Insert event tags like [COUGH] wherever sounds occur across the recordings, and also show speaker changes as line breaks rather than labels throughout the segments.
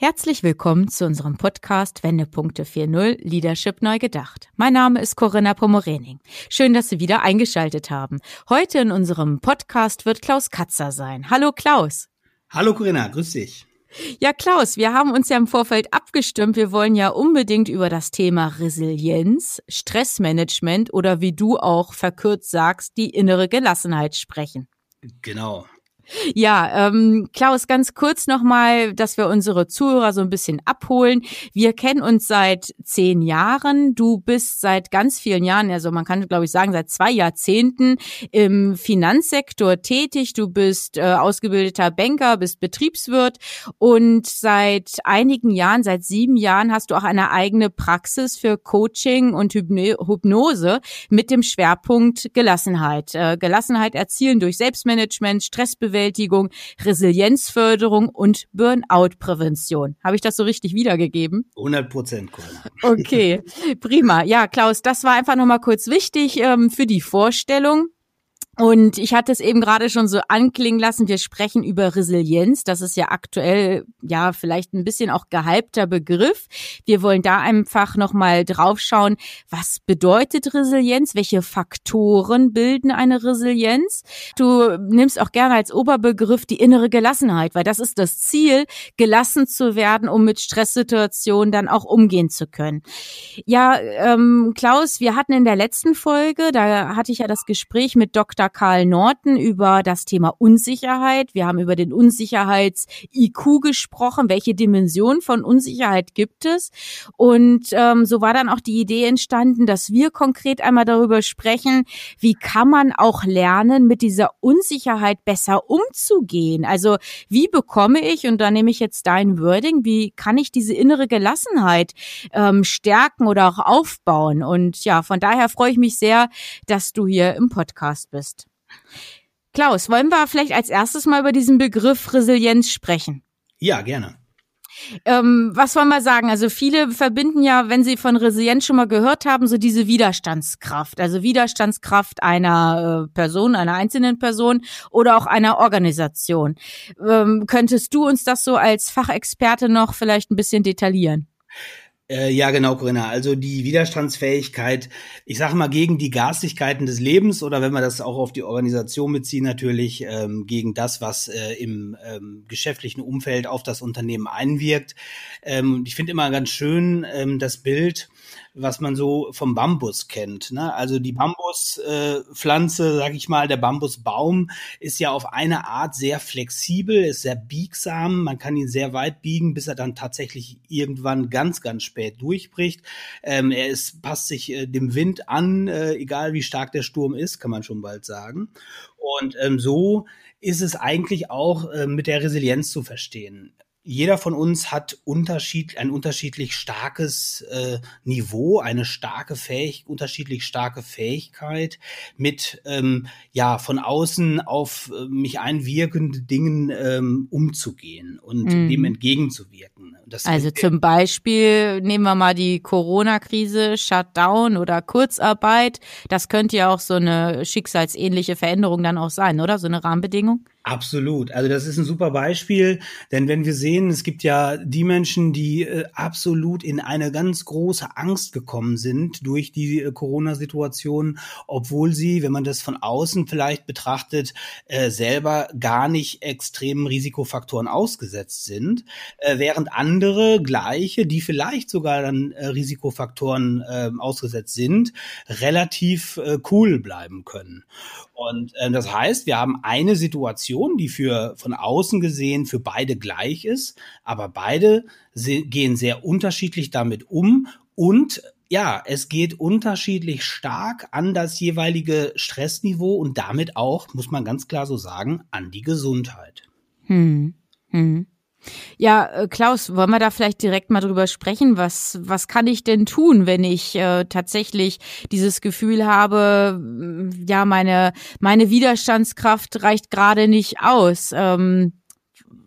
Herzlich willkommen zu unserem Podcast Wendepunkte 4.0 Leadership neu gedacht. Mein Name ist Corinna Pomorening. Schön, dass Sie wieder eingeschaltet haben. Heute in unserem Podcast wird Klaus Katzer sein. Hallo Klaus.
Hallo Corinna, grüß dich.
Ja, Klaus, wir haben uns ja im Vorfeld abgestimmt. Wir wollen ja unbedingt über das Thema Resilienz, Stressmanagement oder wie du auch verkürzt sagst, die innere Gelassenheit sprechen.
Genau.
Ja, ähm, Klaus, ganz kurz nochmal, dass wir unsere Zuhörer so ein bisschen abholen. Wir kennen uns seit zehn Jahren. Du bist seit ganz vielen Jahren, also man kann, glaube ich, sagen, seit zwei Jahrzehnten im Finanzsektor tätig. Du bist äh, ausgebildeter Banker, bist Betriebswirt und seit einigen Jahren, seit sieben Jahren, hast du auch eine eigene Praxis für Coaching und Hypnose mit dem Schwerpunkt Gelassenheit. Äh, Gelassenheit erzielen durch Selbstmanagement, Stressbewältigung, Stressbewältigung, Resilienzförderung und Burnout-Prävention. Habe ich das so richtig wiedergegeben?
100 Prozent,
Okay, prima. Ja, Klaus, das war einfach nochmal kurz wichtig ähm, für die Vorstellung. Und ich hatte es eben gerade schon so anklingen lassen, wir sprechen über Resilienz. Das ist ja aktuell, ja, vielleicht ein bisschen auch gehypter Begriff. Wir wollen da einfach nochmal draufschauen, was bedeutet Resilienz? Welche Faktoren bilden eine Resilienz? Du nimmst auch gerne als Oberbegriff die innere Gelassenheit, weil das ist das Ziel, gelassen zu werden, um mit Stresssituationen dann auch umgehen zu können. Ja, ähm, Klaus, wir hatten in der letzten Folge, da hatte ich ja das Gespräch mit Dr. Karl Norton über das Thema Unsicherheit. Wir haben über den Unsicherheits-IQ gesprochen. Welche Dimension von Unsicherheit gibt es? Und ähm, so war dann auch die Idee entstanden, dass wir konkret einmal darüber sprechen, wie kann man auch lernen, mit dieser Unsicherheit besser umzugehen? Also wie bekomme ich, und da nehme ich jetzt dein Wording, wie kann ich diese innere Gelassenheit ähm, stärken oder auch aufbauen? Und ja, von daher freue ich mich sehr, dass du hier im Podcast bist. Klaus, wollen wir vielleicht als erstes mal über diesen Begriff Resilienz sprechen?
Ja, gerne.
Ähm, was wollen wir sagen? Also viele verbinden ja, wenn sie von Resilienz schon mal gehört haben, so diese Widerstandskraft. Also Widerstandskraft einer äh, Person, einer einzelnen Person oder auch einer Organisation. Ähm, könntest du uns das so als Fachexperte noch vielleicht ein bisschen detaillieren?
Äh, ja, genau, Corinna. Also die Widerstandsfähigkeit, ich sage mal, gegen die Garstigkeiten des Lebens oder wenn wir das auch auf die Organisation beziehen, natürlich ähm, gegen das, was äh, im ähm, geschäftlichen Umfeld auf das Unternehmen einwirkt. Ähm, ich finde immer ganz schön ähm, das Bild, was man so vom Bambus kennt. Ne? Also die Bambuspflanze, äh, sag ich mal, der Bambusbaum ist ja auf eine Art sehr flexibel, ist sehr biegsam. Man kann ihn sehr weit biegen, bis er dann tatsächlich irgendwann ganz, ganz spät durchbricht. Ähm, er ist, passt sich äh, dem Wind an, äh, egal wie stark der Sturm ist, kann man schon bald sagen. Und ähm, so ist es eigentlich auch äh, mit der Resilienz zu verstehen jeder von uns hat unterschied, ein unterschiedlich starkes äh, Niveau, eine starke Fähig, unterschiedlich starke Fähigkeit mit ähm, ja von außen auf äh, mich einwirkende Dingen ähm, umzugehen und mm. dem entgegenzuwirken.
Das also zum Beispiel nehmen wir mal die Corona-Krise, Shutdown oder Kurzarbeit. Das könnte ja auch so eine schicksalsähnliche Veränderung dann auch sein, oder? So eine Rahmenbedingung?
Absolut. Also das ist ein super Beispiel, denn wenn wir sehen, es gibt ja die Menschen, die äh, absolut in eine ganz große Angst gekommen sind durch die äh, Corona-Situation, obwohl sie, wenn man das von außen vielleicht betrachtet, äh, selber gar nicht extremen Risikofaktoren ausgesetzt sind, äh, während andere gleiche, die vielleicht sogar dann Risikofaktoren äh, ausgesetzt sind, relativ cool bleiben können. Und das heißt, wir haben eine Situation, die für von außen gesehen für beide gleich ist, aber beide gehen sehr unterschiedlich damit um und ja, es geht unterschiedlich stark an das jeweilige Stressniveau und damit auch, muss man ganz klar so sagen, an die Gesundheit. Hm.
Hm. Ja, äh, Klaus, wollen wir da vielleicht direkt mal drüber sprechen? Was, was kann ich denn tun, wenn ich äh, tatsächlich dieses Gefühl habe, mm, ja, meine, meine Widerstandskraft reicht gerade nicht aus? Ähm,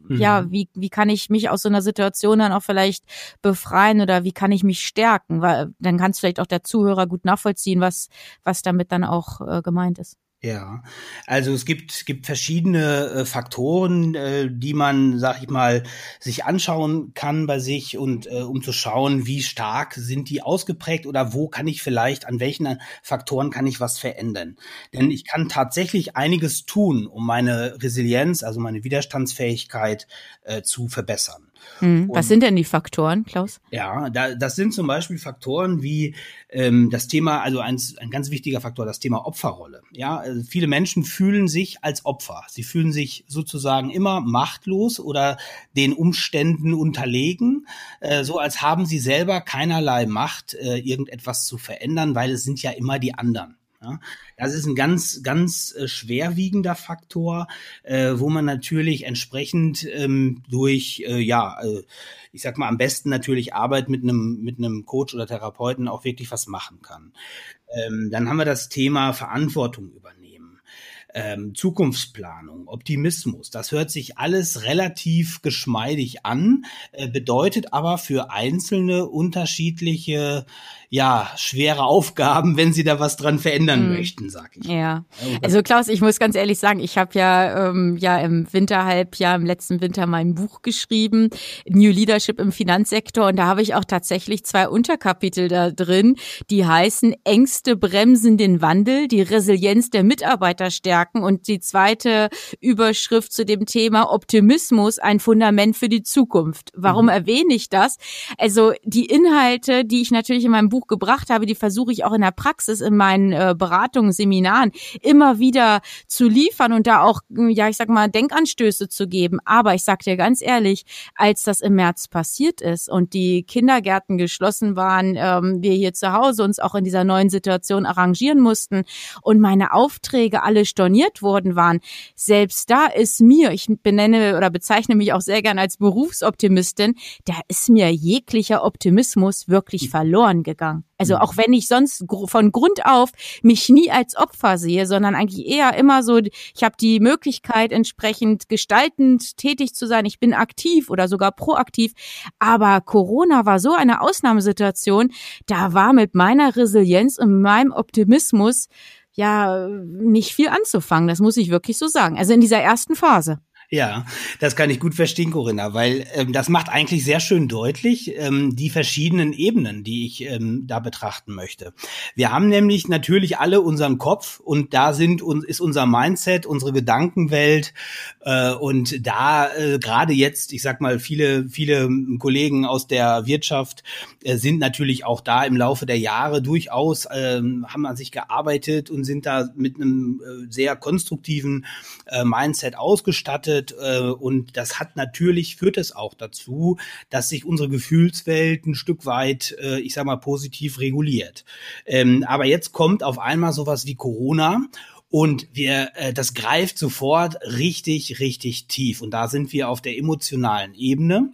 ja, mhm. wie, wie kann ich mich aus so einer Situation dann auch vielleicht befreien oder wie kann ich mich stärken? Weil dann kann es vielleicht auch der Zuhörer gut nachvollziehen, was, was damit dann auch äh, gemeint ist.
Ja, also es gibt, gibt verschiedene äh, Faktoren, äh, die man, sag ich mal, sich anschauen kann bei sich und äh, um zu schauen, wie stark sind die ausgeprägt oder wo kann ich vielleicht, an welchen Faktoren kann ich was verändern. Denn ich kann tatsächlich einiges tun, um meine Resilienz, also meine Widerstandsfähigkeit äh, zu verbessern.
Mhm. Was sind denn die Faktoren, Klaus?
Ja, da, das sind zum Beispiel Faktoren wie ähm, das Thema, also ein, ein ganz wichtiger Faktor, das Thema Opferrolle. Ja, also viele Menschen fühlen sich als Opfer. Sie fühlen sich sozusagen immer machtlos oder den Umständen unterlegen, äh, so als haben sie selber keinerlei Macht, äh, irgendetwas zu verändern, weil es sind ja immer die anderen. Ja, das ist ein ganz, ganz äh, schwerwiegender Faktor, äh, wo man natürlich entsprechend ähm, durch, äh, ja, äh, ich sag mal, am besten natürlich Arbeit mit einem, mit einem Coach oder Therapeuten auch wirklich was machen kann. Ähm, dann haben wir das Thema Verantwortung übernehmen ähm, Zukunftsplanung, Optimismus. Das hört sich alles relativ geschmeidig an, äh, bedeutet aber für einzelne unterschiedliche ja, schwere Aufgaben, wenn sie da was dran verändern mhm. möchten, sag ich.
Ja. Also Klaus, ich muss ganz ehrlich sagen, ich habe ja ähm, ja im Winterhalbjahr, im letzten Winter mein Buch geschrieben, New Leadership im Finanzsektor und da habe ich auch tatsächlich zwei Unterkapitel da drin, die heißen Ängste bremsen den Wandel, die Resilienz der Mitarbeiter stärken und die zweite Überschrift zu dem Thema Optimismus, ein Fundament für die Zukunft. Warum mhm. erwähne ich das? Also die Inhalte, die ich natürlich in meinem Buch Buch gebracht habe, die versuche ich auch in der Praxis, in meinen äh, Beratungen, Seminaren immer wieder zu liefern und da auch, hm, ja, ich sag mal, Denkanstöße zu geben. Aber ich sag dir ganz ehrlich, als das im März passiert ist und die Kindergärten geschlossen waren, ähm, wir hier zu Hause uns auch in dieser neuen Situation arrangieren mussten und meine Aufträge alle storniert worden waren, selbst da ist mir, ich benenne oder bezeichne mich auch sehr gern als Berufsoptimistin, da ist mir jeglicher Optimismus wirklich verloren gegangen. Also mhm. auch wenn ich sonst von Grund auf mich nie als Opfer sehe, sondern eigentlich eher immer so, ich habe die Möglichkeit, entsprechend gestaltend tätig zu sein. Ich bin aktiv oder sogar proaktiv. Aber Corona war so eine Ausnahmesituation. Da war mit meiner Resilienz und meinem Optimismus ja nicht viel anzufangen. Das muss ich wirklich so sagen. Also in dieser ersten Phase.
Ja, das kann ich gut verstehen, Corinna, weil ähm, das macht eigentlich sehr schön deutlich ähm, die verschiedenen Ebenen, die ich ähm, da betrachten möchte. Wir haben nämlich natürlich alle unseren Kopf und da sind uns ist unser Mindset, unsere Gedankenwelt äh, und da äh, gerade jetzt, ich sag mal, viele viele Kollegen aus der Wirtschaft äh, sind natürlich auch da im Laufe der Jahre durchaus äh, haben an sich gearbeitet und sind da mit einem äh, sehr konstruktiven äh, Mindset ausgestattet arbeitet. Äh, und das hat natürlich, führt es auch dazu, dass sich unsere Gefühlswelt ein Stück weit, äh, ich sag mal, positiv reguliert. Ähm, aber jetzt kommt auf einmal sowas wie Corona und wir, äh, das greift sofort richtig, richtig tief. Und da sind wir auf der emotionalen Ebene.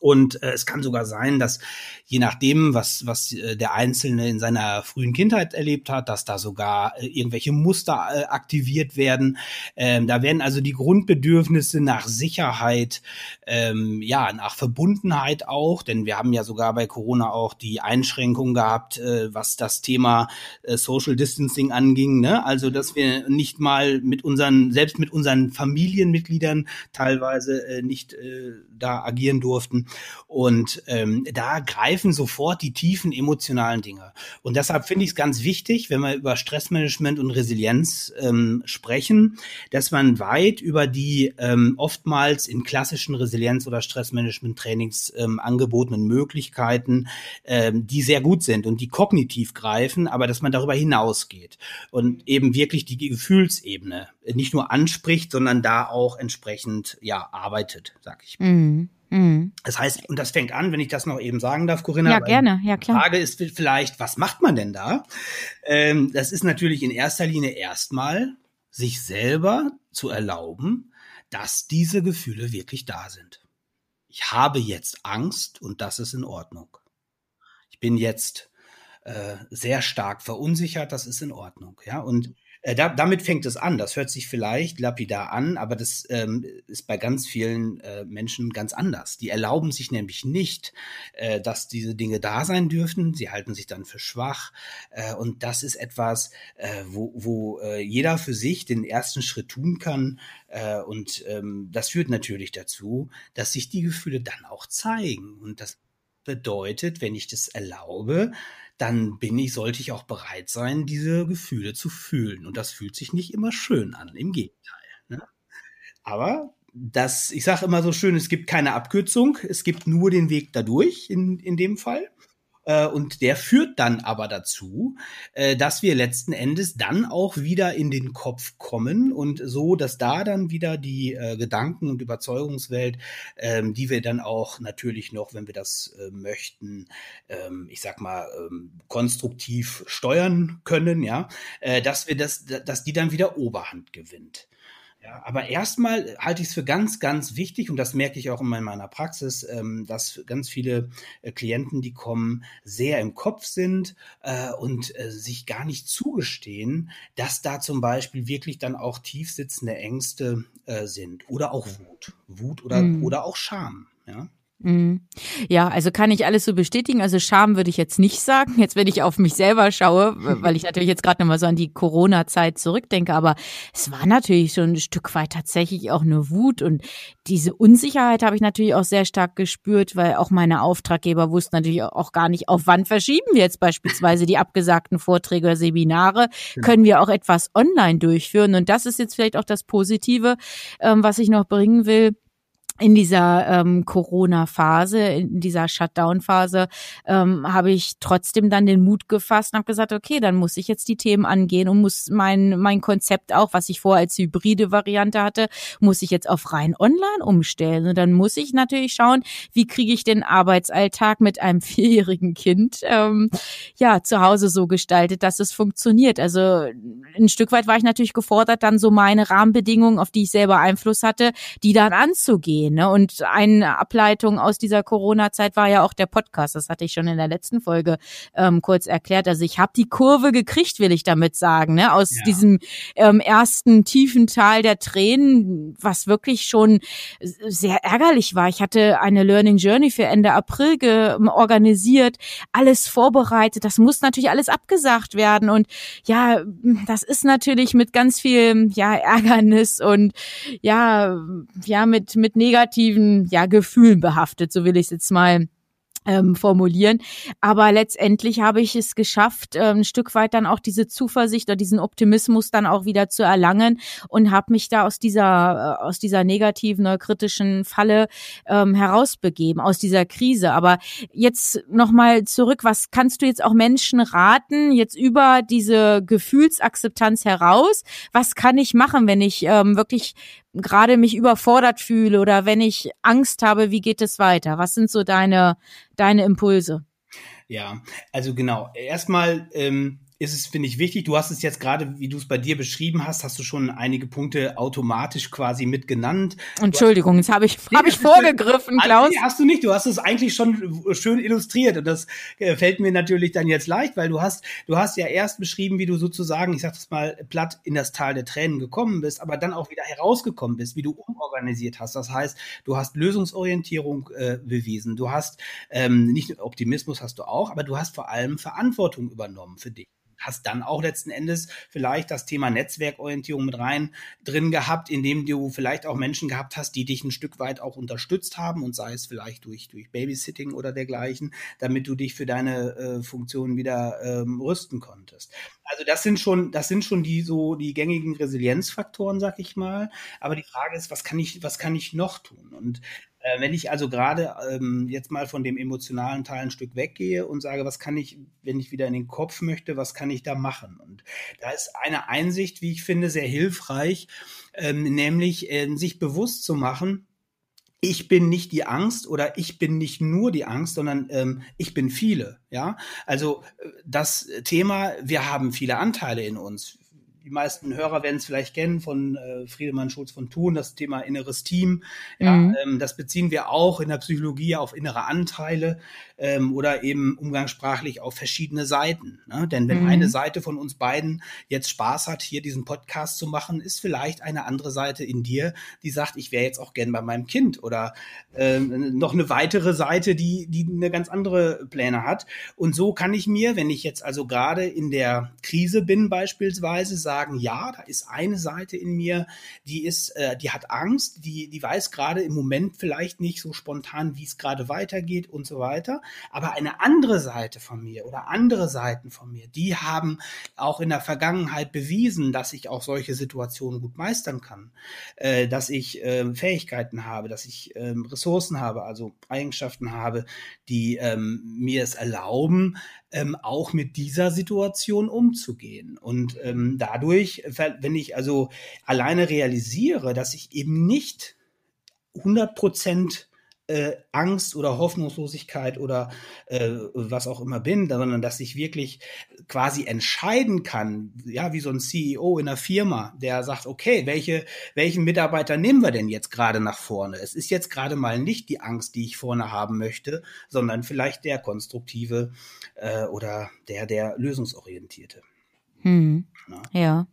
Und äh, es kann sogar sein, dass je nachdem, was, was äh, der Einzelne in seiner frühen Kindheit erlebt hat, dass da sogar äh, irgendwelche Muster äh, aktiviert werden. Ähm, da werden also die Grundbedürfnisse nach Sicherheit, ähm, ja, nach Verbundenheit auch, denn wir haben ja sogar bei Corona auch die Einschränkung gehabt, äh, was das Thema äh, Social Distancing anging. Ne? Also, dass wir nicht mal mit unseren, selbst mit unseren Familienmitgliedern teilweise äh, nicht äh, da agieren durften. Und ähm, da greifen sofort die tiefen emotionalen Dinge. Und deshalb finde ich es ganz wichtig, wenn wir über Stressmanagement und Resilienz ähm, sprechen, dass man weit über die ähm, oftmals in klassischen Resilienz- oder Stressmanagement-Trainings ähm, angebotenen Möglichkeiten, ähm, die sehr gut sind und die kognitiv greifen, aber dass man darüber hinausgeht und eben wirklich die Gefühlsebene nicht nur anspricht, sondern da auch entsprechend ja arbeitet, sag ich. Mhm. Mhm. Das heißt, und das fängt an, wenn ich das noch eben sagen darf, Corinna.
Ja, gerne, ja klar.
Die Frage ist vielleicht, was macht man denn da? Ähm, das ist natürlich in erster Linie erstmal, sich selber zu erlauben, dass diese Gefühle wirklich da sind. ich habe jetzt Angst und das ist in Ordnung. Ich bin jetzt äh, sehr stark verunsichert, das ist in Ordnung. Ja, und äh, da, damit fängt es an. Das hört sich vielleicht lapidar an, aber das ähm, ist bei ganz vielen äh, Menschen ganz anders. Die erlauben sich nämlich nicht, äh, dass diese Dinge da sein dürfen. Sie halten sich dann für schwach. Äh, und das ist etwas, äh, wo, wo äh, jeder für sich den ersten Schritt tun kann. Und ähm, das führt natürlich dazu, dass sich die Gefühle dann auch zeigen. Und das bedeutet, wenn ich das erlaube, dann bin ich, sollte ich auch bereit sein, diese Gefühle zu fühlen. Und das fühlt sich nicht immer schön an, im Gegenteil. Ne? Aber das, ich sage immer so schön, es gibt keine Abkürzung, es gibt nur den Weg dadurch in, in dem Fall. Äh, und der führt dann aber dazu, äh, dass wir letzten Endes dann auch wieder in den Kopf kommen und so, dass da dann wieder die äh, Gedanken- und Überzeugungswelt, ähm, die wir dann auch natürlich noch, wenn wir das möchten, ähm, ich sag mal, ähm, konstruktiv steuern können, ja, dass wir das, dass die dann wieder Oberhand gewinnt. Ja, aber erstmal halte ich es für ganz, ganz wichtig, und das merke ich auch in meiner Praxis, ähm, dass ganz viele äh, Klienten, die kommen, sehr im Kopf sind äh, und äh, sich gar nicht zugestehen, dass da zum Beispiel wirklich dann auch tief sitzende Ängste sind oder auch Wut. Wut oder, mhm. oder auch Scham. Ja.
Mhm. Ja, also kann ich alles so bestätigen. Also Scham würde ich jetzt nicht sagen. Jetzt, wenn ich auf mich selber schaue, weil ich natürlich jetzt gerade nochmal so an die Corona-Zeit zurückdenke, aber es war natürlich schon ein Stück weit tatsächlich auch eine Wut und diese Unsicherheit habe ich natürlich auch sehr stark gespürt, weil auch meine Auftraggeber wussten natürlich auch gar nicht, auf wann verschieben wir jetzt beispielsweise die abgesagten Vorträge oder Seminare. Genau. Können wir auch etwas online durchführen? Und das ist jetzt vielleicht auch das Positive, ähm, was ich noch bringen will in dieser ähm, Corona-Phase, in dieser Shutdown-Phase, ähm, habe ich trotzdem dann den Mut gefasst und habe gesagt, okay, dann muss ich jetzt die Themen angehen und muss mein, mein Konzept auch, was ich vorher als hybride Variante hatte, muss ich jetzt auf rein online umstellen. Und dann muss ich natürlich schauen, wie kriege ich den Arbeitsalltag mit einem [LAUGHS] vierjährigen Kind ähm, ja zu Hause so gestaltet, dass es funktioniert. Also ein Stück weit war ich natürlich gefordert, dann so meine Rahmenbedingungen, auf die ich selber Einfluss hatte, die dann anzugehen gehen. Ne? Und eine Ableitung aus dieser Corona-Zeit war ja auch der Podcast. Das hatte ich schon in der letzten Folge ähm, kurz erklärt. Also ich habe die Kurve gekriegt, will ich damit sagen, ne? aus ja. diesem ähm, ersten tiefen Tal der Tränen, was wirklich schon sehr ärgerlich war. Ich hatte eine Learning Journey für Ende April organisiert, alles vorbereitet. Das muss natürlich alles abgesagt werden. Und ja, das ist natürlich mit ganz viel ja, Ärgernis und ja, ja, mit, mit negativen negativen ja, Gefühlen behaftet, so will ich es jetzt mal ähm, formulieren. Aber letztendlich habe ich es geschafft, äh, ein Stück weit dann auch diese Zuversicht oder diesen Optimismus dann auch wieder zu erlangen und habe mich da aus dieser äh, aus dieser negativen oder kritischen Falle ähm, herausbegeben, aus dieser Krise. Aber jetzt nochmal zurück, was kannst du jetzt auch Menschen raten, jetzt über diese Gefühlsakzeptanz heraus? Was kann ich machen, wenn ich ähm, wirklich gerade mich überfordert fühle oder wenn ich Angst habe, wie geht es weiter? Was sind so deine, deine Impulse?
Ja, also genau. Erstmal ähm, ist es, finde ich, wichtig. Du hast es jetzt gerade, wie du es bei dir beschrieben hast, hast du schon einige Punkte automatisch quasi mitgenannt.
Entschuldigung, jetzt habe ich, nee, hab ich vorgegriffen, Klaus. Nee,
hast du nicht. Du hast es eigentlich schon schön illustriert und das äh, fällt mir natürlich dann jetzt leicht, weil du hast, du hast ja erst beschrieben, wie du sozusagen, ich sag das mal platt, in das Tal der Tränen gekommen bist, aber dann auch wieder herausgekommen bist, wie du umorganisiert hast. Das heißt, du hast Lösungsorientierung äh, bewiesen. Du hast ähm, nicht Optimismus hast du auch, aber du hast vor allem Verantwortung übernommen für dich hast dann auch letzten Endes vielleicht das Thema Netzwerkorientierung mit rein drin gehabt, indem du vielleicht auch Menschen gehabt hast, die dich ein Stück weit auch unterstützt haben und sei es vielleicht durch, durch Babysitting oder dergleichen, damit du dich für deine äh, Funktion wieder ähm, rüsten konntest. Also das sind schon, das sind schon die so die gängigen Resilienzfaktoren, sag ich mal. Aber die Frage ist, was kann ich, was kann ich noch tun? Und wenn ich also gerade ähm, jetzt mal von dem emotionalen Teil ein Stück weggehe und sage, was kann ich, wenn ich wieder in den Kopf möchte, was kann ich da machen? Und da ist eine Einsicht, wie ich finde, sehr hilfreich, ähm, nämlich äh, sich bewusst zu machen, ich bin nicht die Angst oder ich bin nicht nur die Angst, sondern ähm, ich bin viele. Ja, also äh, das Thema, wir haben viele Anteile in uns die meisten Hörer werden es vielleicht kennen von äh, Friedemann Schulz von Thun, das Thema inneres Team. Ja, mhm. ähm, das beziehen wir auch in der Psychologie auf innere Anteile ähm, oder eben umgangssprachlich auf verschiedene Seiten. Ne? Denn wenn mhm. eine Seite von uns beiden jetzt Spaß hat, hier diesen Podcast zu machen, ist vielleicht eine andere Seite in dir, die sagt, ich wäre jetzt auch gern bei meinem Kind oder ähm, noch eine weitere Seite, die, die eine ganz andere Pläne hat. Und so kann ich mir, wenn ich jetzt also gerade in der Krise bin beispielsweise, sagen, ja, da ist eine Seite in mir, die ist, äh, die hat Angst, die, die weiß gerade im Moment vielleicht nicht so spontan, wie es gerade weitergeht und so weiter. Aber eine andere Seite von mir oder andere Seiten von mir, die haben auch in der Vergangenheit bewiesen, dass ich auch solche Situationen gut meistern kann, äh, dass ich äh, Fähigkeiten habe, dass ich äh, Ressourcen habe, also Eigenschaften habe, die ähm, mir es erlauben, ähm, auch mit dieser Situation umzugehen. Und ähm, dadurch, wenn ich also alleine realisiere, dass ich eben nicht 100 Prozent äh, Angst oder Hoffnungslosigkeit oder äh, was auch immer bin, sondern dass ich wirklich quasi entscheiden kann, ja, wie so ein CEO in einer Firma, der sagt, okay, welche, welchen Mitarbeiter nehmen wir denn jetzt gerade nach vorne? Es ist jetzt gerade mal nicht die Angst, die ich vorne haben möchte, sondern vielleicht der konstruktive äh, oder der, der lösungsorientierte.
Hm. Ja.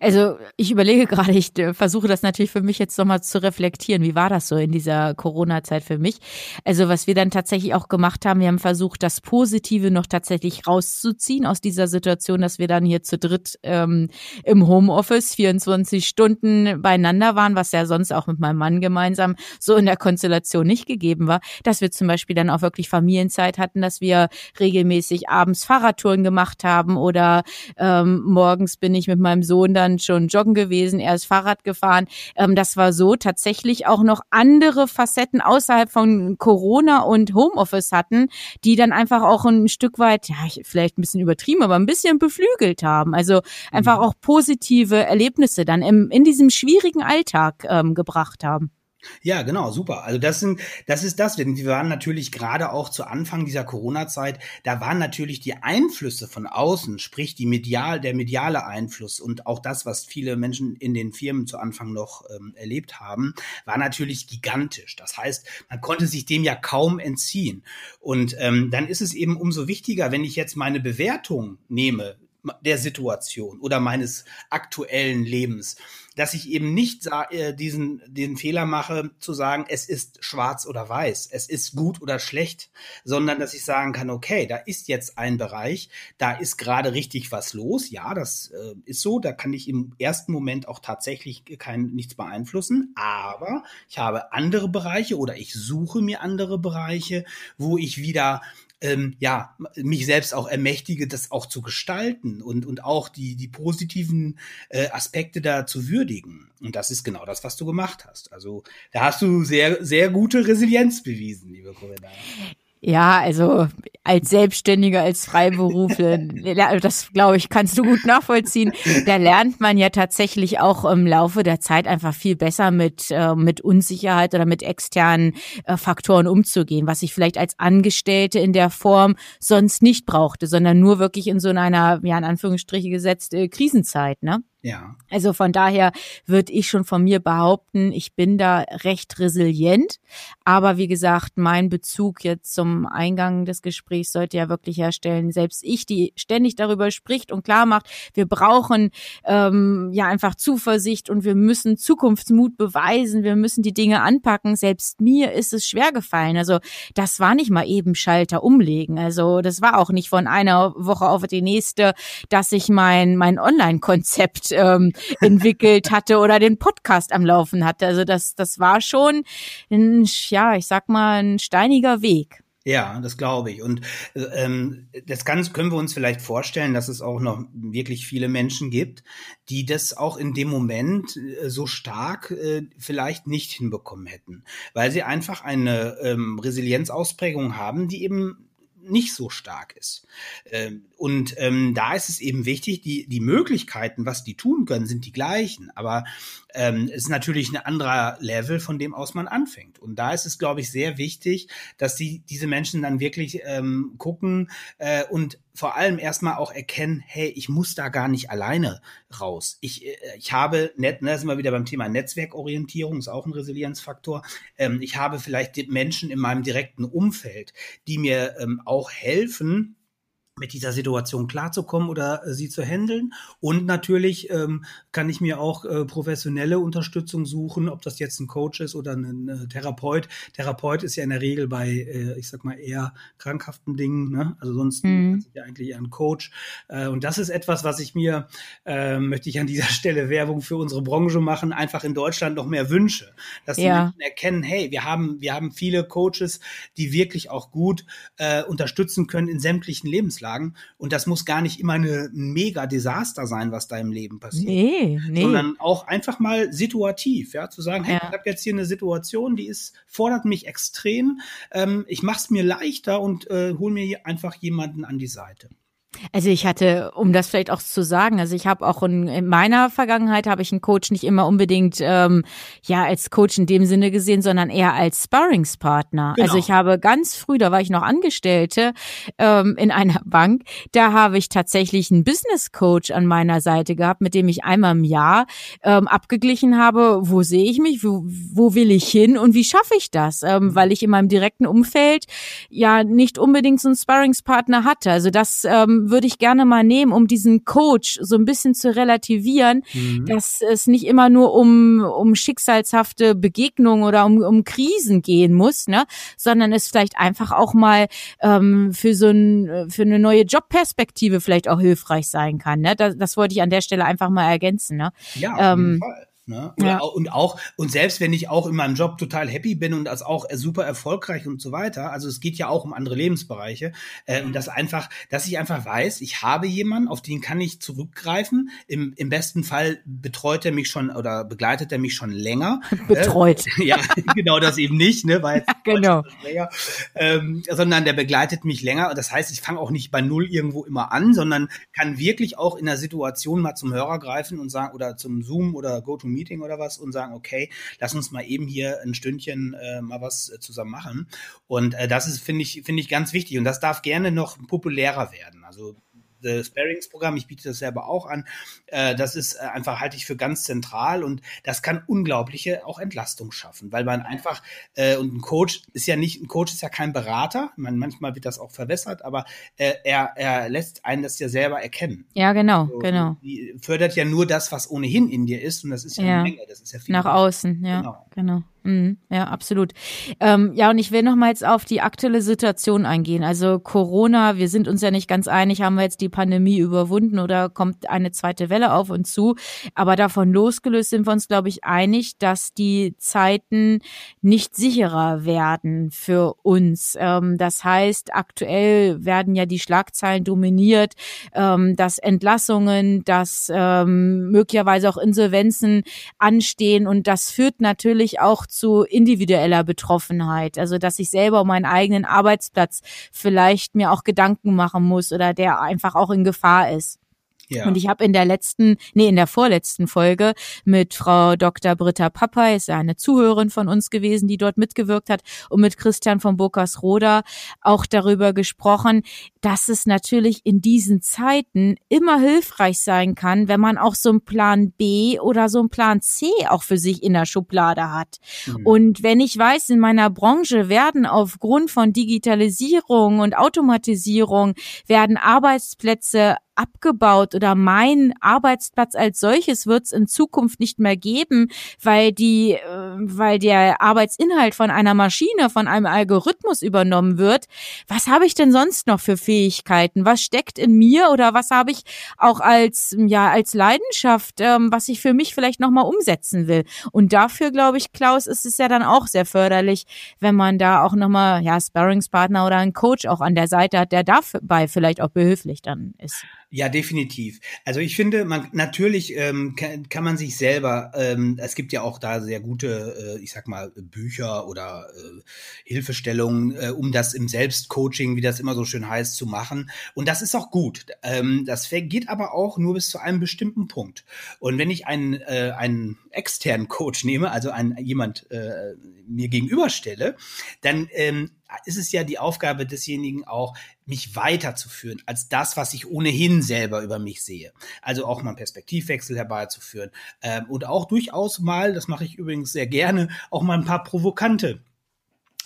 Also ich überlege gerade, ich äh, versuche das natürlich für mich jetzt nochmal zu reflektieren. Wie war das so in dieser Corona-Zeit für mich? Also was wir dann tatsächlich auch gemacht haben, wir haben versucht, das Positive noch tatsächlich rauszuziehen aus dieser Situation, dass wir dann hier zu dritt ähm, im Homeoffice 24 Stunden beieinander waren, was ja sonst auch mit meinem Mann gemeinsam so in der Konstellation nicht gegeben war, dass wir zum Beispiel dann auch wirklich Familienzeit hatten, dass wir regelmäßig abends Fahrradtouren gemacht haben oder ähm, morgens bin ich mit meinem Sohn Sohn dann schon joggen gewesen, er ist Fahrrad gefahren. Ähm, das war so tatsächlich auch noch andere Facetten außerhalb von Corona und Homeoffice hatten, die dann einfach auch ein Stück weit, ja, vielleicht ein bisschen übertrieben, aber ein bisschen beflügelt haben. Also einfach mhm. auch positive Erlebnisse dann im, in diesem schwierigen Alltag ähm, gebracht haben.
Ja, genau, super. Also das sind, das ist das. Wir waren natürlich gerade auch zu Anfang dieser Corona-Zeit, da waren natürlich die Einflüsse von außen, sprich die medial, der mediale Einfluss und auch das, was viele Menschen in den Firmen zu Anfang noch ähm, erlebt haben, war natürlich gigantisch. Das heißt, man konnte sich dem ja kaum entziehen. Und ähm, dann ist es eben umso wichtiger, wenn ich jetzt meine Bewertung nehme der Situation oder meines aktuellen Lebens, dass ich eben nicht äh, diesen, diesen Fehler mache, zu sagen, es ist schwarz oder weiß, es ist gut oder schlecht, sondern dass ich sagen kann, okay, da ist jetzt ein Bereich, da ist gerade richtig was los. Ja, das äh, ist so, da kann ich im ersten Moment auch tatsächlich kein, nichts beeinflussen, aber ich habe andere Bereiche oder ich suche mir andere Bereiche, wo ich wieder ähm, ja, mich selbst auch ermächtige, das auch zu gestalten und, und auch die, die positiven äh, Aspekte da zu würdigen. Und das ist genau das, was du gemacht hast. Also da hast du sehr, sehr gute Resilienz bewiesen, liebe Corinna.
Ja, also als Selbstständiger, als Freiberufler, [LAUGHS] das glaube ich, kannst du gut nachvollziehen. Da lernt man ja tatsächlich auch im Laufe der Zeit einfach viel besser mit, äh, mit Unsicherheit oder mit externen äh, Faktoren umzugehen, was ich vielleicht als Angestellte in der Form sonst nicht brauchte, sondern nur wirklich in so einer, ja, in Anführungsstriche gesetzt, äh, Krisenzeit, ne?
Ja.
Also von daher würde ich schon von mir behaupten, ich bin da recht resilient. Aber wie gesagt, mein Bezug jetzt zum Eingang des Gesprächs sollte ja wirklich herstellen, selbst ich, die ständig darüber spricht und klar macht, wir brauchen ähm, ja einfach Zuversicht und wir müssen Zukunftsmut beweisen, wir müssen die Dinge anpacken. Selbst mir ist es schwer gefallen. Also das war nicht mal eben Schalter umlegen. Also das war auch nicht von einer Woche auf die nächste, dass ich mein, mein Online-Konzept ähm, entwickelt hatte oder den Podcast am Laufen hatte. Also das, das war schon, ein, ja, ich sag mal, ein steiniger Weg.
Ja, das glaube ich. Und ähm, das Ganze können wir uns vielleicht vorstellen, dass es auch noch wirklich viele Menschen gibt, die das auch in dem Moment äh, so stark äh, vielleicht nicht hinbekommen hätten, weil sie einfach eine ähm, Resilienzausprägung haben, die eben nicht so stark ist. Ähm, und ähm, da ist es eben wichtig, die, die Möglichkeiten, was die tun können, sind die gleichen. Aber ähm, ist natürlich ein anderer Level, von dem aus man anfängt. Und da ist es, glaube ich, sehr wichtig, dass die, diese Menschen dann wirklich ähm, gucken äh, und vor allem erstmal auch erkennen, hey, ich muss da gar nicht alleine raus. Ich, äh, ich habe, net, ne, sind wir wieder beim Thema Netzwerkorientierung, ist auch ein Resilienzfaktor. Ähm, ich habe vielleicht Menschen in meinem direkten Umfeld, die mir ähm, auch helfen, mit dieser Situation klarzukommen oder äh, sie zu handeln. Und natürlich ähm, kann ich mir auch äh, professionelle Unterstützung suchen, ob das jetzt ein Coach ist oder ein, ein Therapeut. Therapeut ist ja in der Regel bei, äh, ich sag mal, eher krankhaften Dingen. Ne? Also sonst mhm. ist ja eigentlich eher ein Coach. Äh, und das ist etwas, was ich mir, äh, möchte ich an dieser [LAUGHS] Stelle Werbung für unsere Branche machen, einfach in Deutschland noch mehr wünsche. Dass ja. die Menschen erkennen, hey, wir haben, wir haben viele Coaches, die wirklich auch gut äh, unterstützen können in sämtlichen Lebenslagen. Lebenslagen. Und das muss gar nicht immer eine, ein Mega-Desaster sein, was da im Leben passiert. Nee, nee. Sondern auch einfach mal situativ, ja, zu sagen, hey, ja. ich habe jetzt hier eine Situation, die ist, fordert mich extrem. Ähm, ich mache es mir leichter und äh, hole mir hier einfach jemanden an die Seite.
Also ich hatte, um das vielleicht auch zu sagen, also ich habe auch in, in, meiner Vergangenheit habe ich einen Coach nicht immer unbedingt ähm, ja als Coach in dem Sinne gesehen, sondern eher als Sparringspartner. Genau. Also ich habe ganz früh, da war ich noch Angestellte ähm, in einer Bank, da habe ich tatsächlich einen Business Coach an meiner Seite gehabt, mit dem ich einmal im Jahr ähm, abgeglichen habe, wo sehe ich mich, wo, wo will ich hin und wie schaffe ich das, ähm, weil ich in meinem direkten Umfeld ja nicht unbedingt so einen Sparringspartner hatte. Also das ähm, würde ich gerne mal nehmen, um diesen Coach so ein bisschen zu relativieren, mhm. dass es nicht immer nur um, um schicksalshafte Begegnungen oder um, um Krisen gehen muss, ne, sondern es vielleicht einfach auch mal ähm, für so ein, für eine neue Jobperspektive vielleicht auch hilfreich sein kann. Ne? Das, das wollte ich an der Stelle einfach mal ergänzen. Ne?
Ja, auf jeden ähm, Fall. Ne? Ja. Und auch, und selbst wenn ich auch in meinem Job total happy bin und das auch super erfolgreich und so weiter, also es geht ja auch um andere Lebensbereiche, äh, und das einfach, dass ich einfach weiß, ich habe jemanden, auf den kann ich zurückgreifen. Im, im besten Fall betreut er mich schon oder begleitet er mich schon länger. [LAUGHS]
Betreut.
Äh, [LAUGHS] ja, genau das eben nicht, ne, weil
ja, genau.
länger, ähm, sondern der begleitet mich länger. Das heißt, ich fange auch nicht bei null irgendwo immer an, sondern kann wirklich auch in der Situation mal zum Hörer greifen und sagen, oder zum Zoom oder GoToMeeting Meeting oder was und sagen, okay, lass uns mal eben hier ein Stündchen äh, mal was äh, zusammen machen. Und äh, das ist, finde ich, finde ich ganz wichtig. Und das darf gerne noch populärer werden. Also das Sparings-Programm, ich biete das selber auch an. Äh, das ist äh, einfach, halte ich für ganz zentral und das kann unglaubliche auch Entlastung schaffen, weil man einfach, äh, und ein Coach ist ja nicht, ein Coach ist ja kein Berater, man, manchmal wird das auch verwässert, aber äh, er, er lässt einen das ja selber erkennen.
Ja, genau, also, genau.
Die fördert ja nur das, was ohnehin in dir ist und das ist ja, ja. eine Menge, das ist ja
viel. Nach außen, ja, genau. genau. Mhm, ja, absolut. Ähm, ja, und ich will noch mal jetzt auf die aktuelle Situation eingehen. Also Corona, wir sind uns ja nicht ganz einig, haben wir jetzt die Pandemie überwunden oder kommt eine zweite Welle auf uns zu? Aber davon losgelöst sind wir uns, glaube ich, einig, dass die Zeiten nicht sicherer werden für uns. Ähm, das heißt, aktuell werden ja die Schlagzeilen dominiert, ähm, dass Entlassungen, dass ähm, möglicherweise auch Insolvenzen anstehen und das führt natürlich auch zu individueller Betroffenheit. Also, dass ich selber um meinen eigenen Arbeitsplatz vielleicht mir auch Gedanken machen muss oder der einfach auch in Gefahr ist. Ja. Und ich habe in der letzten, nee, in der vorletzten Folge mit Frau Dr. Britta Pappay, ist ja eine Zuhörerin von uns gewesen, die dort mitgewirkt hat, und mit Christian von Burkers-Roda auch darüber gesprochen, dass es natürlich in diesen Zeiten immer hilfreich sein kann, wenn man auch so einen Plan B oder so einen Plan C auch für sich in der Schublade hat. Mhm. Und wenn ich weiß, in meiner Branche werden aufgrund von Digitalisierung und Automatisierung werden Arbeitsplätze abgebaut oder mein Arbeitsplatz als solches wird es in Zukunft nicht mehr geben, weil die, äh, weil der Arbeitsinhalt von einer Maschine, von einem Algorithmus übernommen wird. Was habe ich denn sonst noch für Fähigkeiten? Was steckt in mir oder was habe ich auch als ja als Leidenschaft, ähm, was ich für mich vielleicht noch mal umsetzen will? Und dafür glaube ich, Klaus, ist es ja dann auch sehr förderlich, wenn man da auch noch mal ja Sparringspartner oder einen Coach auch an der Seite hat, der dabei vielleicht auch behilflich dann ist.
Ja, definitiv. Also ich finde, man natürlich ähm, kann, kann man sich selber, ähm, es gibt ja auch da sehr gute, äh, ich sag mal, Bücher oder äh, Hilfestellungen, äh, um das im Selbstcoaching, wie das immer so schön heißt, zu machen. Und das ist auch gut. Ähm, das geht aber auch nur bis zu einem bestimmten Punkt. Und wenn ich einen, äh, einen externen Coach nehme, also einen, jemand äh, mir gegenüberstelle, dann ähm, ist es ja die Aufgabe desjenigen auch, mich weiterzuführen als das, was ich ohnehin selber über mich sehe. Also auch mal einen Perspektivwechsel herbeizuführen ähm, und auch durchaus mal, das mache ich übrigens sehr gerne, auch mal ein paar provokante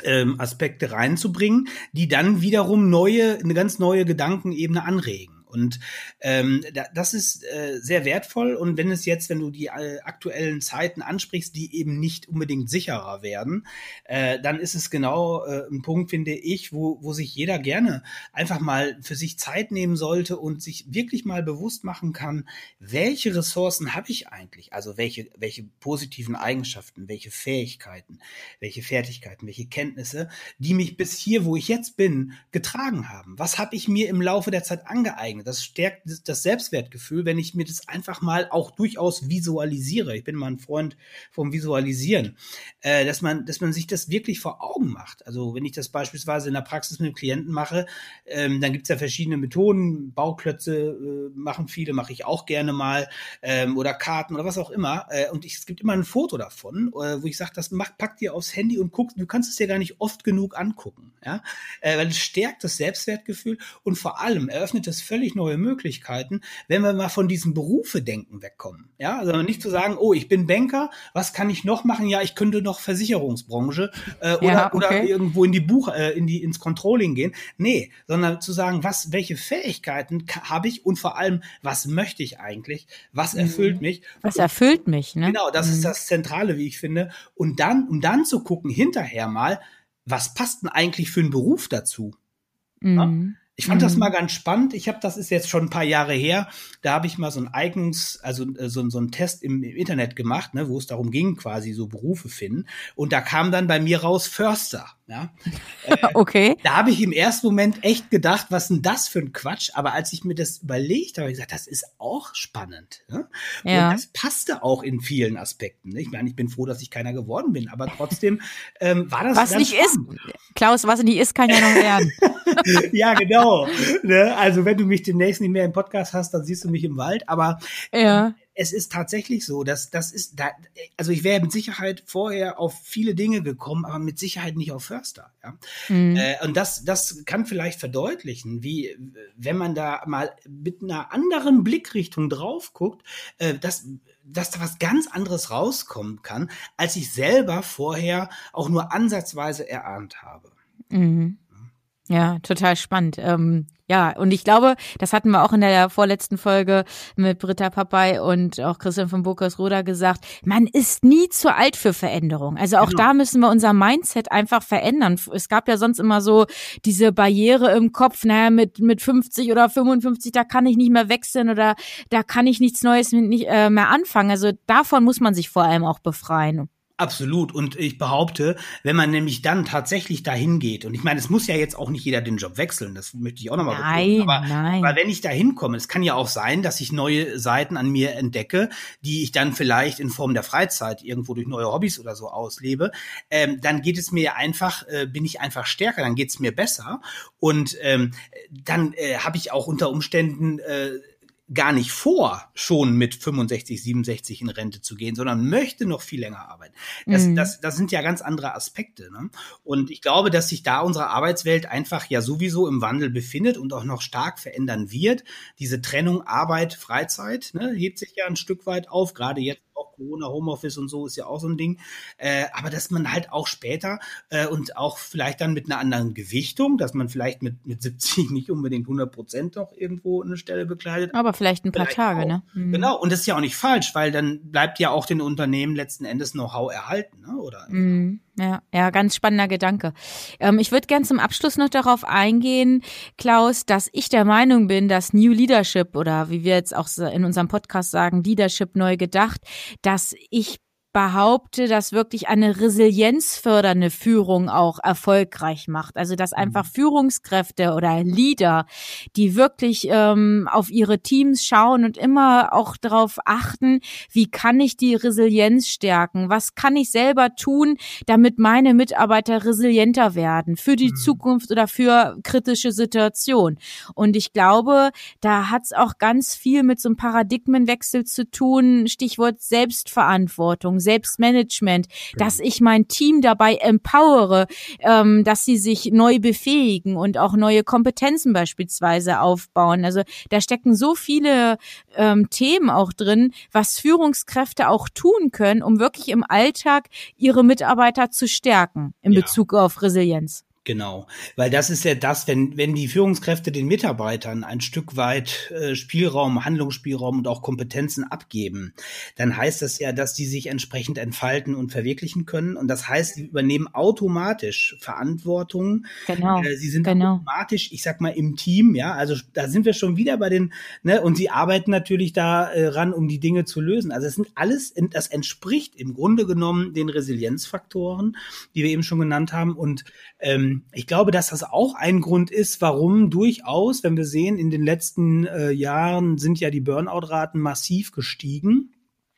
ähm, Aspekte reinzubringen, die dann wiederum neue, eine ganz neue Gedankenebene anregen. Und ähm, das ist äh, sehr wertvoll. Und wenn es jetzt, wenn du die äh, aktuellen Zeiten ansprichst, die eben nicht unbedingt sicherer werden, äh, dann ist es genau äh, ein Punkt, finde ich, wo, wo sich jeder gerne einfach mal für sich Zeit nehmen sollte und sich wirklich mal bewusst machen kann, welche Ressourcen habe ich eigentlich? Also welche, welche positiven Eigenschaften, welche Fähigkeiten, welche Fertigkeiten, welche Kenntnisse, die mich bis hier, wo ich jetzt bin, getragen haben. Was habe ich mir im Laufe der Zeit angeeignet? Eigene. Das stärkt das Selbstwertgefühl, wenn ich mir das einfach mal auch durchaus visualisiere. Ich bin mal ein Freund vom Visualisieren, äh, dass man, dass man sich das wirklich vor Augen macht. Also wenn ich das beispielsweise in der Praxis mit einem Klienten mache, ähm, dann gibt es ja verschiedene Methoden. Bauklötze äh, machen viele, mache ich auch gerne mal ähm, oder Karten oder was auch immer. Äh, und es gibt immer ein Foto davon, wo ich sage, das mach, pack dir aufs Handy und guck. Du kannst es dir gar nicht oft genug angucken, ja, weil es stärkt das Selbstwertgefühl und vor allem eröffnet es völlig völlig neue Möglichkeiten, wenn wir mal von diesem Berufe-Denken wegkommen. Ja, also nicht zu sagen, oh, ich bin Banker, was kann ich noch machen? Ja, ich könnte noch Versicherungsbranche äh, oder, ja, okay. oder irgendwo in die Buch, äh, in die, ins Controlling gehen. Nee, sondern zu sagen, was, welche Fähigkeiten habe ich und vor allem, was möchte ich eigentlich? Was mhm. erfüllt mhm. mich?
Was erfüllt mich, ne?
Genau, das mhm. ist das Zentrale, wie ich finde. Und dann, um dann zu gucken, hinterher mal, was passt denn eigentlich für einen Beruf dazu? Mhm. Ich fand mhm. das mal ganz spannend. Ich habe, das ist jetzt schon ein paar Jahre her, da habe ich mal so ein Eignungs-, also äh, so, so ein Test im, im, Internet gemacht, ne, wo es darum ging, quasi so Berufe finden. Und da kam dann bei mir raus Förster. Ja. [LAUGHS]
Äh, okay.
Da habe ich im ersten Moment echt gedacht, was denn das für ein Quatsch? Aber als ich mir das überlegt habe, habe ich gesagt, das ist auch spannend. Ne? Ja. Und das passte auch in vielen Aspekten. Ne? Ich meine, ich bin froh, dass ich keiner geworden bin, aber trotzdem ähm, war das.
Was nicht spannend. ist, Klaus, was nicht ist, kann ja noch werden. [LAUGHS]
ja, genau. Ne? Also wenn du mich demnächst nicht mehr im Podcast hast, dann siehst du mich im Wald. Aber ja. es ist tatsächlich so, dass das ist, da, also ich wäre mit Sicherheit vorher auf viele Dinge gekommen, aber mit Sicherheit nicht auf Förster. Ja? Mhm. Äh, und das, das kann vielleicht verdeutlichen, wie wenn man da mal mit einer anderen Blickrichtung drauf guckt, äh, dass dass da was ganz anderes rauskommen kann, als ich selber vorher auch nur ansatzweise erahnt habe.
Mhm. Ja, total spannend. Ähm, ja, und ich glaube, das hatten wir auch in der vorletzten Folge mit Britta Papay und auch Christian von Burkers-Roda gesagt. Man ist nie zu alt für Veränderung. Also auch genau. da müssen wir unser Mindset einfach verändern. Es gab ja sonst immer so diese Barriere im Kopf, naja, mit, mit 50 oder 55, da kann ich nicht mehr wechseln oder da kann ich nichts Neues nicht, äh, mehr anfangen. Also davon muss man sich vor allem auch befreien.
Absolut. Und ich behaupte, wenn man nämlich dann tatsächlich dahin geht, und ich meine, es muss ja jetzt auch nicht jeder den Job wechseln, das möchte ich auch nochmal
betonen. Aber, nein.
aber wenn ich da hinkomme, es kann ja auch sein, dass ich neue Seiten an mir entdecke, die ich dann vielleicht in Form der Freizeit irgendwo durch neue Hobbys oder so auslebe, ähm, dann geht es mir einfach, äh, bin ich einfach stärker, dann geht es mir besser. Und ähm, dann äh, habe ich auch unter Umständen äh, gar nicht vor, schon mit 65, 67 in Rente zu gehen, sondern möchte noch viel länger arbeiten. Das, mhm. das, das sind ja ganz andere Aspekte. Ne? Und ich glaube, dass sich da unsere Arbeitswelt einfach ja sowieso im Wandel befindet und auch noch stark verändern wird. Diese Trennung Arbeit, Freizeit ne, hebt sich ja ein Stück weit auf, gerade jetzt auch Corona, Homeoffice und so ist ja auch so ein Ding. Äh, aber dass man halt auch später äh, und auch vielleicht dann mit einer anderen Gewichtung, dass man vielleicht mit, mit 70 [LAUGHS] nicht unbedingt 100 Prozent doch irgendwo eine Stelle bekleidet.
Aber vielleicht ein paar vielleicht Tage, auch. ne?
Mhm. Genau. Und das ist ja auch nicht falsch, weil dann bleibt ja auch den Unternehmen letzten Endes Know-how erhalten, ne? oder?
Mhm. Ja, ja, ganz spannender Gedanke. Ähm, ich würde gern zum Abschluss noch darauf eingehen, Klaus, dass ich der Meinung bin, dass New Leadership oder wie wir jetzt auch in unserem Podcast sagen, Leadership neu gedacht, dass ich behaupte, dass wirklich eine resilienzfördernde Führung auch erfolgreich macht. Also dass mhm. einfach Führungskräfte oder Leader, die wirklich ähm, auf ihre Teams schauen und immer auch darauf achten, wie kann ich die Resilienz stärken? Was kann ich selber tun, damit meine Mitarbeiter resilienter werden für die mhm. Zukunft oder für kritische Situationen? Und ich glaube, da hat es auch ganz viel mit so einem Paradigmenwechsel zu tun. Stichwort Selbstverantwortung Selbstmanagement, genau. dass ich mein Team dabei empowere, ähm, dass sie sich neu befähigen und auch neue Kompetenzen beispielsweise aufbauen. Also da stecken so viele ähm, Themen auch drin, was Führungskräfte auch tun können, um wirklich im Alltag ihre Mitarbeiter zu stärken in ja. Bezug auf Resilienz.
Genau, weil das ist ja das, wenn, wenn die Führungskräfte den Mitarbeitern ein Stück weit äh, Spielraum, Handlungsspielraum und auch Kompetenzen abgeben, dann heißt das ja, dass die sich entsprechend entfalten und verwirklichen können. Und das heißt, sie übernehmen automatisch Verantwortung. Genau. Äh, sie sind genau. automatisch, ich sag mal, im Team, ja. Also da sind wir schon wieder bei den, ne, und sie arbeiten natürlich daran, äh, um die Dinge zu lösen. Also es sind alles, das entspricht im Grunde genommen den Resilienzfaktoren, die wir eben schon genannt haben. Und ähm, ich glaube, dass das auch ein Grund ist, warum durchaus, wenn wir sehen, in den letzten äh, Jahren sind ja die Burnout-Raten massiv gestiegen.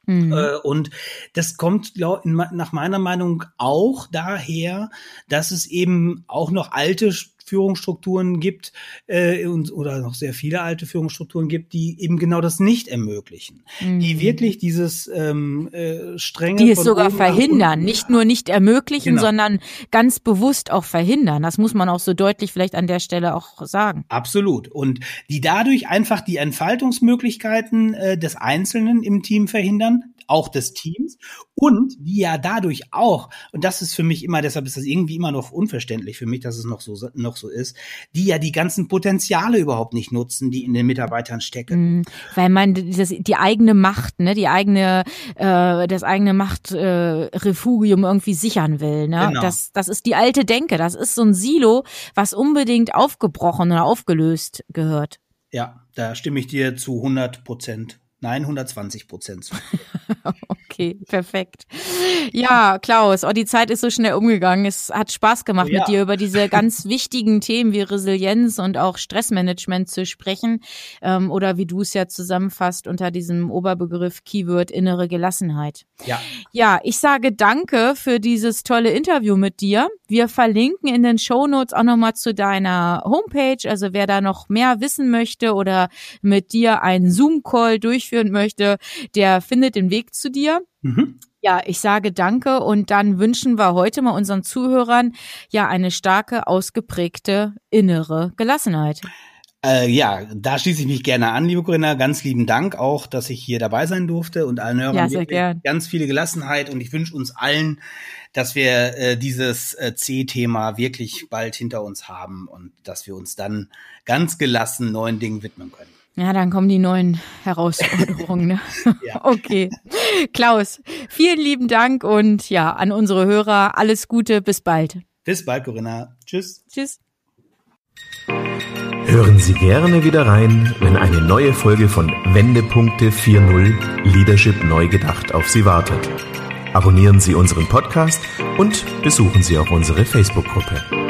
Mhm. Äh, und das kommt glaub, nach meiner Meinung auch daher, dass es eben auch noch alte Führungsstrukturen gibt äh, und, oder noch sehr viele alte Führungsstrukturen gibt, die eben genau das nicht ermöglichen. Mhm. Die wirklich dieses ähm, äh, strenge.
Die es sogar verhindern, nicht nur nicht ermöglichen, genau. sondern ganz bewusst auch verhindern. Das muss man auch so deutlich vielleicht an der Stelle auch sagen.
Absolut. Und die dadurch einfach die Entfaltungsmöglichkeiten äh, des Einzelnen im Team verhindern, auch des Teams und die ja dadurch auch, und das ist für mich immer, deshalb ist das irgendwie immer noch unverständlich für mich, dass es noch so, noch so ist, die ja die ganzen Potenziale überhaupt nicht nutzen, die in den Mitarbeitern stecken.
Mhm, weil man das, die eigene Macht, ne, die eigene, äh, das eigene Machtrefugium äh, irgendwie sichern will. Ne? Genau. Das, das ist die alte Denke, das ist so ein Silo, was unbedingt aufgebrochen oder aufgelöst gehört.
Ja, da stimme ich dir zu 100 Prozent Nein, 120 Prozent. [LAUGHS]
okay, perfekt. Ja, Klaus, oh, die Zeit ist so schnell umgegangen. Es hat Spaß gemacht, ja. mit dir über diese [LAUGHS] ganz wichtigen Themen wie Resilienz und auch Stressmanagement zu sprechen. Ähm, oder wie du es ja zusammenfasst unter diesem Oberbegriff Keyword innere Gelassenheit. Ja. Ja, ich sage danke für dieses tolle Interview mit dir. Wir verlinken in den Show Notes auch nochmal zu deiner Homepage. Also wer da noch mehr wissen möchte oder mit dir einen Zoom-Call durchführen möchte, der findet den Weg zu dir. Mhm. Ja, ich sage danke und dann wünschen wir heute mal unseren Zuhörern ja eine starke, ausgeprägte innere Gelassenheit.
Äh, ja, da schließe ich mich gerne an, liebe Corinna. Ganz lieben Dank auch, dass ich hier dabei sein durfte und allen Hörern ja, ganz viele Gelassenheit und ich wünsche uns allen, dass wir äh, dieses äh, C-Thema wirklich bald hinter uns haben und dass wir uns dann ganz gelassen neuen Dingen widmen können.
Ja, dann kommen die neuen Herausforderungen. Ne? [LAUGHS] ja. Okay. Klaus, vielen lieben Dank und ja, an unsere Hörer alles Gute, bis bald.
Bis bald, Corinna. Tschüss.
Tschüss.
Hören Sie gerne wieder rein, wenn eine neue Folge von Wendepunkte 4.0 Leadership neu gedacht auf Sie wartet. Abonnieren Sie unseren Podcast und besuchen Sie auch unsere Facebook-Gruppe.